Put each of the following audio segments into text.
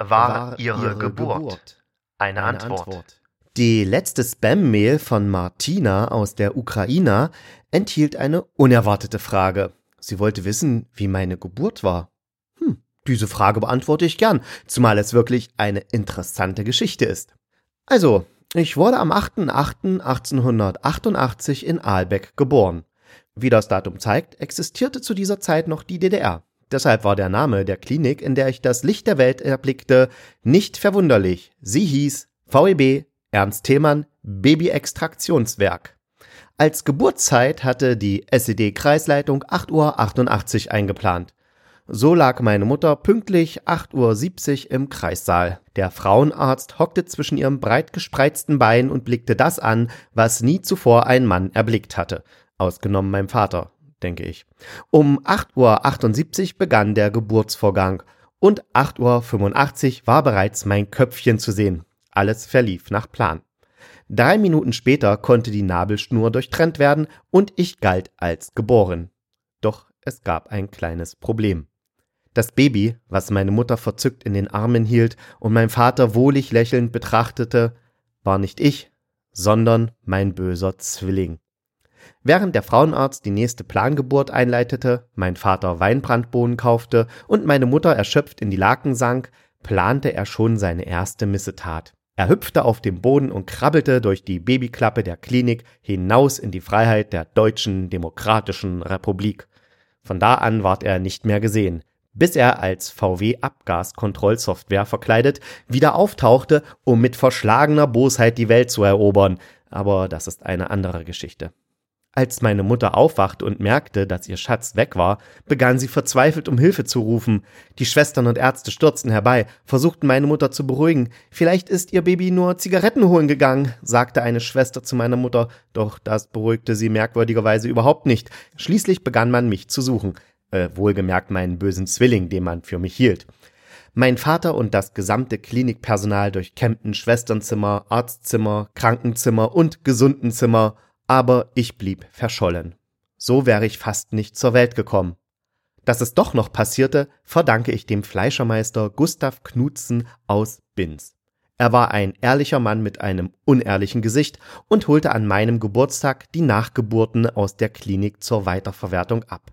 war Ihre Geburt? Eine Antwort. Die letzte Spam-Mail von Martina aus der Ukraine enthielt eine unerwartete Frage. Sie wollte wissen, wie meine Geburt war. Hm, diese Frage beantworte ich gern, zumal es wirklich eine interessante Geschichte ist. Also, ich wurde am 8.8.1888 in Aalbeck geboren. Wie das Datum zeigt, existierte zu dieser Zeit noch die DDR. Deshalb war der Name der Klinik, in der ich das Licht der Welt erblickte, nicht verwunderlich. Sie hieß VEB Ernst Themann Babyextraktionswerk. Als Geburtszeit hatte die SED-Kreisleitung 8.88 Uhr eingeplant. So lag meine Mutter pünktlich 8.70 Uhr im Kreissaal. Der Frauenarzt hockte zwischen ihrem breit gespreizten Bein und blickte das an, was nie zuvor ein Mann erblickt hatte. Ausgenommen meinem Vater, denke ich. Um 8.78 Uhr begann der Geburtsvorgang und 8.85 Uhr war bereits mein Köpfchen zu sehen. Alles verlief nach Plan. Drei Minuten später konnte die Nabelschnur durchtrennt werden und ich galt als geboren. Doch es gab ein kleines Problem. Das Baby, was meine Mutter verzückt in den Armen hielt und mein Vater wohlig lächelnd betrachtete, war nicht ich, sondern mein böser Zwilling. Während der Frauenarzt die nächste Plangeburt einleitete, mein Vater Weinbrandbohnen kaufte und meine Mutter erschöpft in die Laken sank, plante er schon seine erste Missetat. Er hüpfte auf dem Boden und krabbelte durch die Babyklappe der Klinik hinaus in die Freiheit der Deutschen Demokratischen Republik. Von da an ward er nicht mehr gesehen, bis er als VW-Abgaskontrollsoftware verkleidet wieder auftauchte, um mit verschlagener Bosheit die Welt zu erobern. Aber das ist eine andere Geschichte. Als meine Mutter aufwachte und merkte, dass ihr Schatz weg war, begann sie verzweifelt um Hilfe zu rufen. Die Schwestern und Ärzte stürzten herbei, versuchten meine Mutter zu beruhigen. Vielleicht ist ihr Baby nur Zigaretten holen gegangen, sagte eine Schwester zu meiner Mutter, doch das beruhigte sie merkwürdigerweise überhaupt nicht. Schließlich begann man mich zu suchen, äh, wohlgemerkt meinen bösen Zwilling, den man für mich hielt. Mein Vater und das gesamte Klinikpersonal durchkämmten Schwesternzimmer, Arztzimmer, Krankenzimmer und Gesundenzimmer aber ich blieb verschollen. So wäre ich fast nicht zur Welt gekommen. Dass es doch noch passierte, verdanke ich dem Fleischermeister Gustav Knutzen aus Binz. Er war ein ehrlicher Mann mit einem unehrlichen Gesicht und holte an meinem Geburtstag die Nachgeburten aus der Klinik zur Weiterverwertung ab.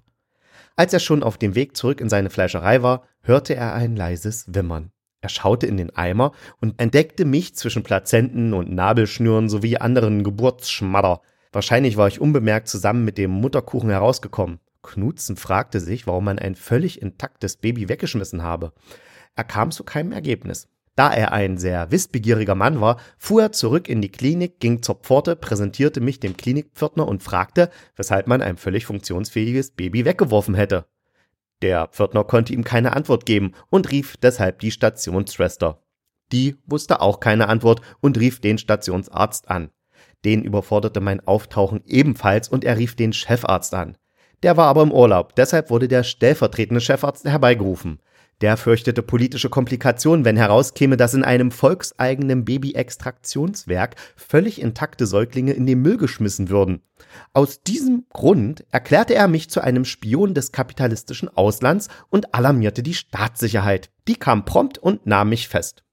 Als er schon auf dem Weg zurück in seine Fleischerei war, hörte er ein leises Wimmern. Er schaute in den Eimer und entdeckte mich zwischen Plazenten und Nabelschnüren sowie anderen Geburtsschmadder. Wahrscheinlich war ich unbemerkt zusammen mit dem Mutterkuchen herausgekommen. Knutzen fragte sich, warum man ein völlig intaktes Baby weggeschmissen habe. Er kam zu keinem Ergebnis. Da er ein sehr wissbegieriger Mann war, fuhr er zurück in die Klinik, ging zur Pforte, präsentierte mich dem Klinikpförtner und fragte, weshalb man ein völlig funktionsfähiges Baby weggeworfen hätte. Der Pförtner konnte ihm keine Antwort geben und rief deshalb die Stationsschwester. Die wusste auch keine Antwort und rief den Stationsarzt an. Den überforderte mein Auftauchen ebenfalls und er rief den Chefarzt an. Der war aber im Urlaub, deshalb wurde der stellvertretende Chefarzt herbeigerufen. Der fürchtete politische Komplikationen, wenn herauskäme, dass in einem volkseigenen Babyextraktionswerk völlig intakte Säuglinge in den Müll geschmissen würden. Aus diesem Grund erklärte er mich zu einem Spion des kapitalistischen Auslands und alarmierte die Staatssicherheit. Die kam prompt und nahm mich fest.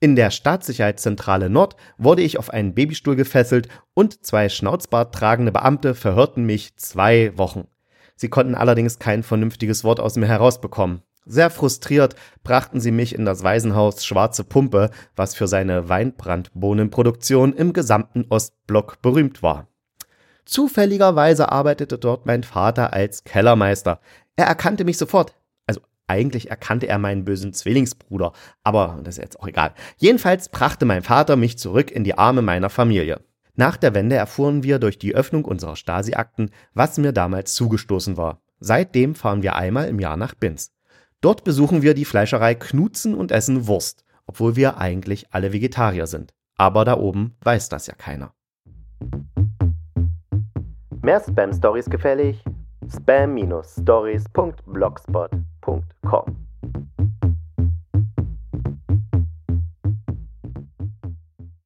In der Staatssicherheitszentrale Nord wurde ich auf einen Babystuhl gefesselt und zwei Schnauzbart tragende Beamte verhörten mich zwei Wochen. Sie konnten allerdings kein vernünftiges Wort aus mir herausbekommen. Sehr frustriert brachten sie mich in das Waisenhaus Schwarze Pumpe, was für seine Weinbrandbohnenproduktion im gesamten Ostblock berühmt war. Zufälligerweise arbeitete dort mein Vater als Kellermeister. Er erkannte mich sofort. Eigentlich erkannte er meinen bösen Zwillingsbruder, aber das ist jetzt auch egal. Jedenfalls brachte mein Vater mich zurück in die Arme meiner Familie. Nach der Wende erfuhren wir durch die Öffnung unserer Stasi-Akten, was mir damals zugestoßen war. Seitdem fahren wir einmal im Jahr nach Binz. Dort besuchen wir die Fleischerei Knutzen und essen Wurst, obwohl wir eigentlich alle Vegetarier sind. Aber da oben weiß das ja keiner. Mehr Spam-Stories gefällig? spam-stories.blogspot.com gmail.com.